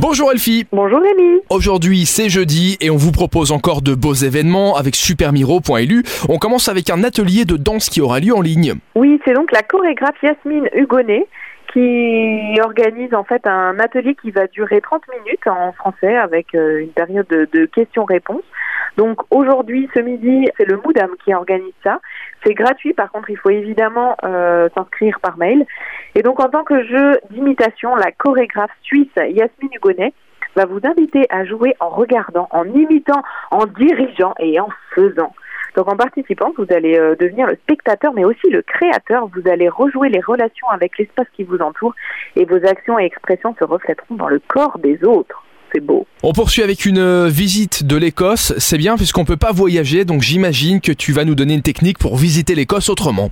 Bonjour Elfie. Bonjour Rémi. Aujourd'hui c'est jeudi et on vous propose encore de beaux événements avec supermiro.lu. On commence avec un atelier de danse qui aura lieu en ligne. Oui, c'est donc la chorégraphe Yasmine Hugonnet qui organise en fait un atelier qui va durer 30 minutes en français avec euh, une période de, de questions-réponses. Donc aujourd'hui, ce midi, c'est le Moudam qui organise ça. C'est gratuit, par contre, il faut évidemment euh, s'inscrire par mail. Et donc en tant que jeu d'imitation, la chorégraphe suisse Yasmine Hugonnet va vous inviter à jouer en regardant, en imitant, en dirigeant et en faisant. Donc en participant, vous allez euh, devenir le spectateur, mais aussi le créateur. Vous allez rejouer les relations avec l'espace qui vous entoure et vos actions et expressions se reflèteront dans le corps des autres. C'est beau. On poursuit avec une euh, visite de l'Écosse. C'est bien puisqu'on peut pas voyager, donc j'imagine que tu vas nous donner une technique pour visiter l'Écosse autrement.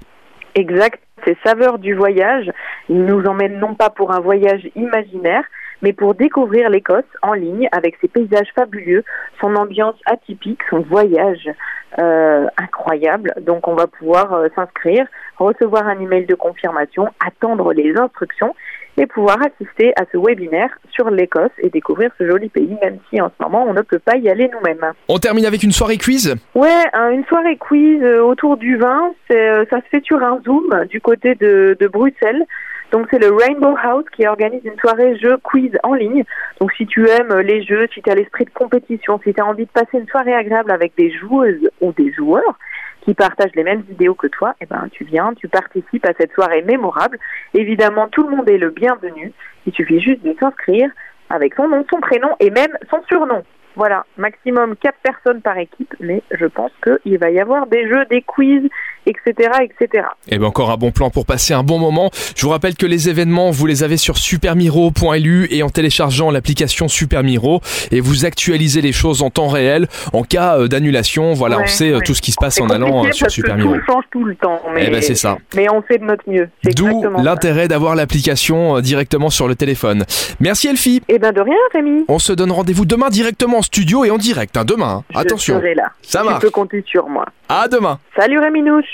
Exact. C'est saveur du voyage. Il nous emmène non pas pour un voyage imaginaire, mais pour découvrir l'Écosse en ligne avec ses paysages fabuleux, son ambiance atypique, son voyage euh, incroyable. Donc on va pouvoir euh, s'inscrire, recevoir un email de confirmation, attendre les instructions et pouvoir assister à ce webinaire sur l'Écosse et découvrir ce joli pays, même si en ce moment on ne peut pas y aller nous-mêmes. On termine avec une soirée quiz Ouais, un- une soirée quiz euh, autour du vin, euh, ça se fait sur un Zoom du côté de, de Bruxelles. Donc c'est le Rainbow House qui organise une soirée jeu quiz en ligne. Donc si tu aimes les jeux, si tu as l'esprit de compétition, si tu as envie de passer une soirée agréable avec des joueuses ou des joueurs qui partagent les mêmes idéaux que toi, eh ben tu viens, tu participes à cette soirée mémorable. Évidemment, tout le monde est le bienvenu. Il suffit juste de s'inscrire avec son nom, son prénom et même son surnom. Voilà, maximum quatre personnes par équipe, mais je pense qu'il va y avoir des jeux, des quiz, etc., etc. Et bien encore un bon plan pour passer un bon moment. Je vous rappelle que les événements, vous les avez sur supermiro.lu et en téléchargeant l'application Supermiro et vous actualisez les choses en temps réel en cas euh, d'annulation. Voilà, Ouais, on sait euh, ouais. tout ce qui se passe en allant euh, sur Supermiro. Tout change tout le temps, mais, Eh ben c'est ça. mais on fait de notre mieux. D'où l'intérêt d'avoir l'application directement sur le téléphone. Merci Elfie. Eh ben de rien, Rémi. On se donne rendez-vous demain directement en studio et en direct. hein, demain. hein. Je Attention. serai là. Ça tu marche. peux compter sur moi. À demain. Salut Rémi Nouche.